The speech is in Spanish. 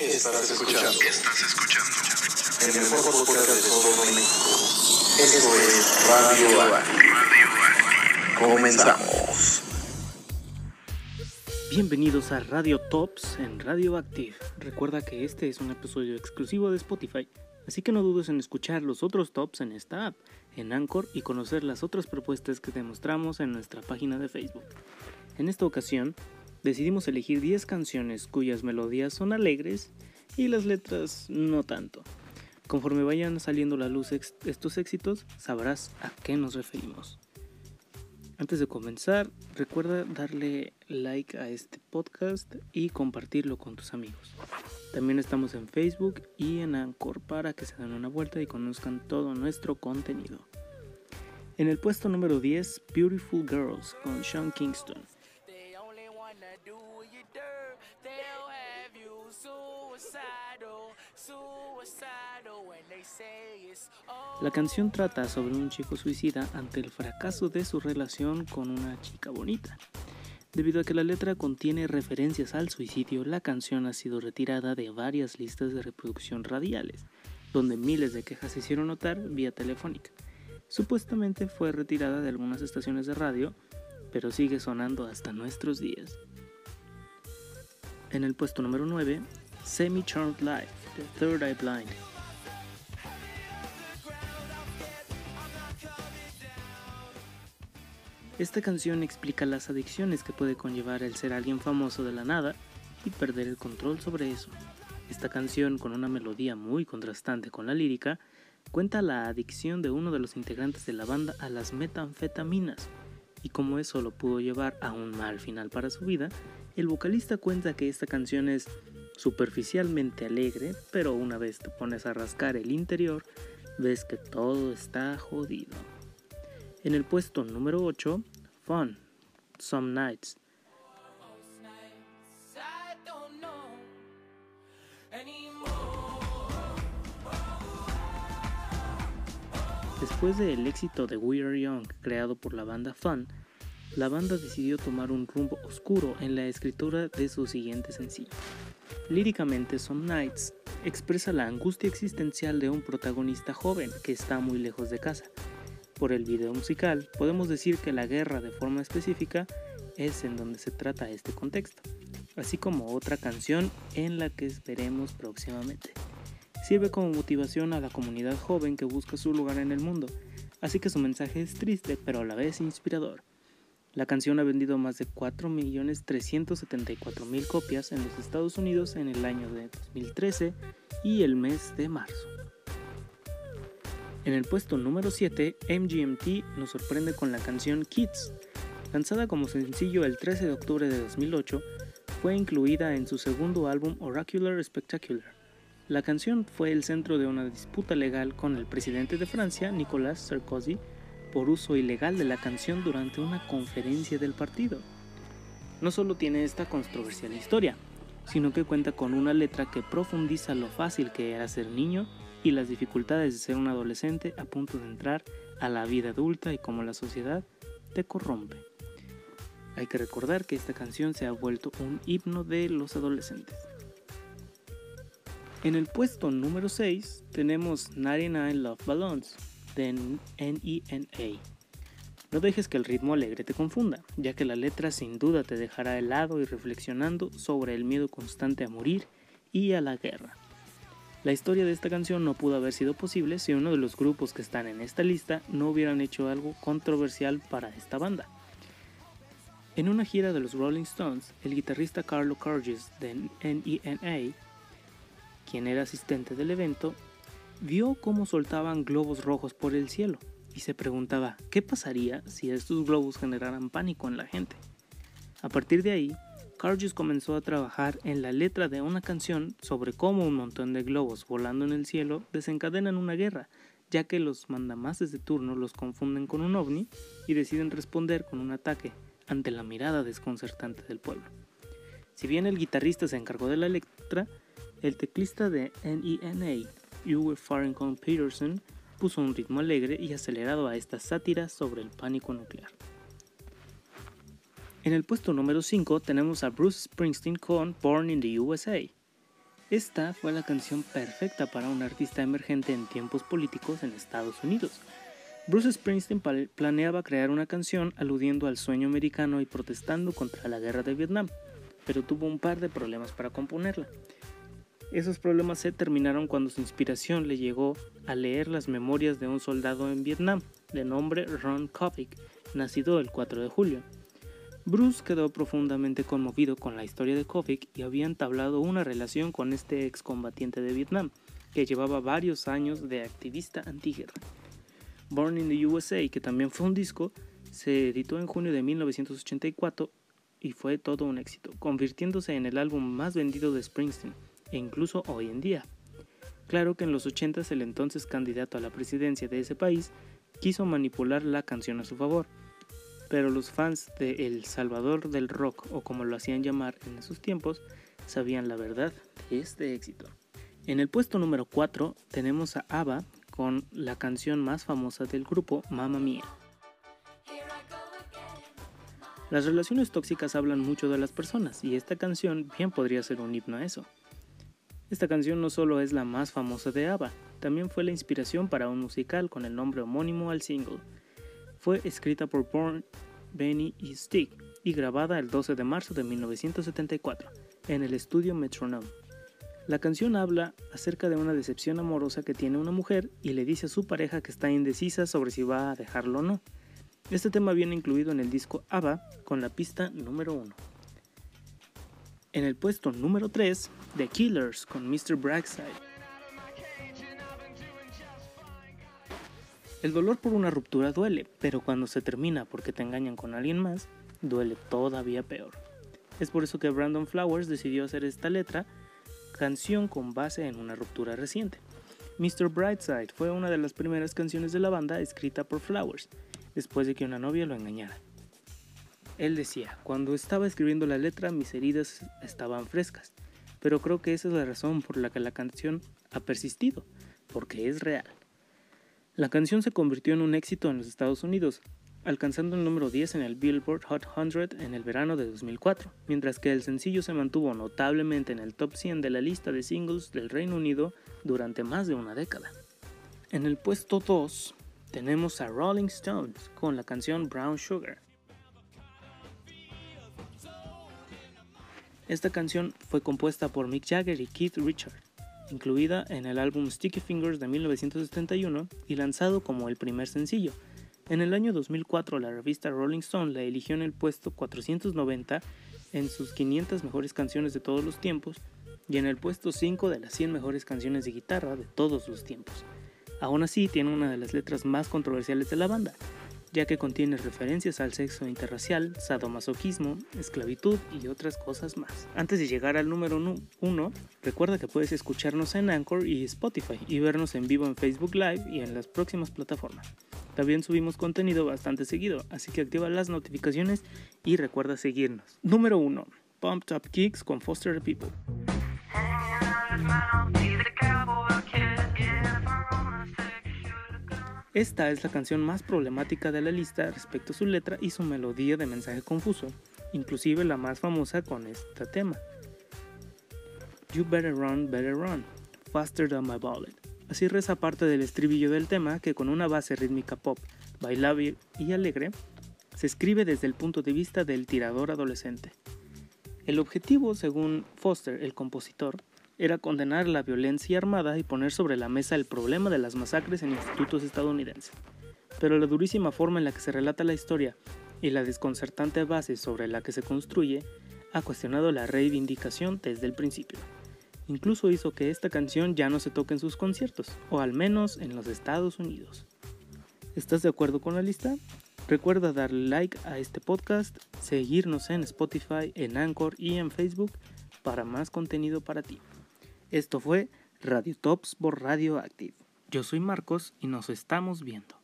Estás escuchando. Estás escuchando. En el mejor podcast de todo México. Esto es Radio Active. Comenzamos. Bienvenidos a Radio Tops en Radio Active. Recuerda que este es un episodio exclusivo de Spotify, así que no dudes en escuchar los otros tops en esta app, en Anchor y conocer las otras propuestas que te mostramos en nuestra página de Facebook. En esta ocasión, decidimos elegir 10 canciones cuyas melodías son alegres y las letras no tanto. Conforme vayan saliendo a la luz estos éxitos, sabrás a qué nos referimos. Antes de comenzar, recuerda darle like a este podcast y compartirlo con tus amigos. También estamos en Facebook y en Anchor para que se den una vuelta y conozcan todo nuestro contenido. En el puesto número 10, Beautiful Girls con Sean Kingston. La canción trata sobre un chico suicida ante el fracaso de su relación con una chica bonita. Debido a que la letra contiene referencias al suicidio, la canción ha sido retirada de varias listas de reproducción radiales, donde miles de quejas se hicieron notar vía telefónica. Supuestamente fue retirada de algunas estaciones de radio, pero sigue sonando hasta nuestros días. En el puesto número 9, Semi Charmed Life, The Third Eye Blind. Esta canción explica las adicciones que puede conllevar el ser alguien famoso de la nada y perder el control sobre eso. Esta canción, con una melodía muy contrastante con la lírica, cuenta la adicción de uno de los integrantes de la banda a las metanfetaminas y cómo eso lo pudo llevar a un mal final para su vida, el vocalista cuenta que esta canción es superficialmente alegre, pero una vez te pones a rascar el interior, ves que todo está jodido. En el puesto número 8, Fun, Some Nights. Después del éxito de We Are Young creado por la banda Fun, la banda decidió tomar un rumbo oscuro en la escritura de su siguiente sencillo. Líricamente, Some Nights expresa la angustia existencial de un protagonista joven que está muy lejos de casa, por el video musical, podemos decir que la guerra de forma específica es en donde se trata este contexto, así como otra canción en la que veremos próximamente. Sirve como motivación a la comunidad joven que busca su lugar en el mundo, así que su mensaje es triste pero a la vez inspirador. La canción ha vendido más de 4.374.000 copias en los Estados Unidos en el año de 2013 y el mes de marzo. En el puesto número 7, MGMT nos sorprende con la canción Kids. Lanzada como sencillo el 13 de octubre de 2008, fue incluida en su segundo álbum Oracular Spectacular. La canción fue el centro de una disputa legal con el presidente de Francia, Nicolas Sarkozy, por uso ilegal de la canción durante una conferencia del partido. No solo tiene esta controversial historia, sino que cuenta con una letra que profundiza lo fácil que era ser niño y las dificultades de ser un adolescente a punto de entrar a la vida adulta y cómo la sociedad te corrompe. Hay que recordar que esta canción se ha vuelto un himno de los adolescentes. En el puesto número 6 tenemos 99 Love Balloons de NENA. No dejes que el ritmo alegre te confunda, ya que la letra sin duda te dejará helado y reflexionando sobre el miedo constante a morir y a la guerra. La historia de esta canción no pudo haber sido posible si uno de los grupos que están en esta lista no hubieran hecho algo controversial para esta banda. En una gira de los Rolling Stones, el guitarrista Carlo Carges de NENA, quien era asistente del evento, vio cómo soltaban globos rojos por el cielo y se preguntaba qué pasaría si estos globos generaran pánico en la gente. A partir de ahí, Carges comenzó a trabajar en la letra de una canción sobre cómo un montón de globos volando en el cielo desencadenan una guerra, ya que los mandamases de turno los confunden con un ovni y deciden responder con un ataque ante la mirada desconcertante del pueblo. Si bien el guitarrista se encargó de la letra, el teclista de NENA, Uwe Farrington Peterson, puso un ritmo alegre y acelerado a esta sátira sobre el pánico nuclear. En el puesto número 5 tenemos a Bruce Springsteen con Born in the USA. Esta fue la canción perfecta para un artista emergente en tiempos políticos en Estados Unidos. Bruce Springsteen planeaba crear una canción aludiendo al sueño americano y protestando contra la guerra de Vietnam, pero tuvo un par de problemas para componerla. Esos problemas se terminaron cuando su inspiración le llegó a leer las memorias de un soldado en Vietnam, de nombre Ron Kovic, nacido el 4 de julio. Bruce quedó profundamente conmovido con la historia de Kovic y había entablado una relación con este excombatiente de Vietnam, que llevaba varios años de activista antiguerra. Born in the USA, que también fue un disco, se editó en junio de 1984 y fue todo un éxito, convirtiéndose en el álbum más vendido de Springsteen, e incluso hoy en día. Claro que en los 80 el entonces candidato a la presidencia de ese país quiso manipular la canción a su favor, pero los fans de El Salvador del Rock, o como lo hacían llamar en esos tiempos, sabían la verdad de este éxito. En el puesto número 4 tenemos a ABBA con la canción más famosa del grupo, Mamma Mia. Las relaciones tóxicas hablan mucho de las personas y esta canción bien podría ser un himno a eso. Esta canción no solo es la más famosa de ABBA, también fue la inspiración para un musical con el nombre homónimo al single, fue escrita por Born, Benny y Stick y grabada el 12 de marzo de 1974 en el estudio Metronome. La canción habla acerca de una decepción amorosa que tiene una mujer y le dice a su pareja que está indecisa sobre si va a dejarlo o no. Este tema viene incluido en el disco ABBA con la pista número 1. En el puesto número 3, The Killers con Mr. Brightside. El dolor por una ruptura duele, pero cuando se termina porque te engañan con alguien más, duele todavía peor. Es por eso que Brandon Flowers decidió hacer esta letra, canción con base en una ruptura reciente. Mr. Brightside fue una de las primeras canciones de la banda escrita por Flowers, después de que una novia lo engañara. Él decía, cuando estaba escribiendo la letra mis heridas estaban frescas, pero creo que esa es la razón por la que la canción ha persistido, porque es real. La canción se convirtió en un éxito en los Estados Unidos, alcanzando el número 10 en el Billboard Hot 100 en el verano de 2004, mientras que el sencillo se mantuvo notablemente en el top 100 de la lista de singles del Reino Unido durante más de una década. En el puesto 2 tenemos a Rolling Stones con la canción Brown Sugar. Esta canción fue compuesta por Mick Jagger y Keith Richards incluida en el álbum Sticky Fingers de 1971 y lanzado como el primer sencillo. En el año 2004 la revista Rolling Stone la eligió en el puesto 490 en sus 500 mejores canciones de todos los tiempos y en el puesto 5 de las 100 mejores canciones de guitarra de todos los tiempos. Aún así tiene una de las letras más controversiales de la banda, ya que contiene referencias al sexo interracial, sadomasoquismo, esclavitud y otras cosas más. Antes de llegar al número 1, recuerda que puedes escucharnos en Anchor y Spotify y vernos en vivo en Facebook Live y en las próximas plataformas. También subimos contenido bastante seguido, así que activa las notificaciones y recuerda seguirnos. Número 1. Pump Top Kicks con Foster People. Esta es la canción más problemática de la lista respecto a su letra y su melodía de mensaje confuso, inclusive la más famosa con este tema. You better run, better run, faster than my bullet. Así reza parte del estribillo del tema que con una base rítmica pop, bailable y alegre, se escribe desde el punto de vista del tirador adolescente. El objetivo, según Foster, el compositor, era condenar la violencia armada y poner sobre la mesa el problema de las masacres en institutos estadounidenses. Pero la durísima forma en la que se relata la historia y la desconcertante base sobre la que se construye ha cuestionado la reivindicación desde el principio. Incluso hizo que esta canción ya no se toque en sus conciertos, o al menos en los Estados Unidos. ¿Estás de acuerdo con la lista? Recuerda darle like a este podcast, seguirnos en Spotify, en Anchor y en Facebook para más contenido para ti. Esto fue Radio Tops por Radio Active. Yo soy Marcos y nos estamos viendo.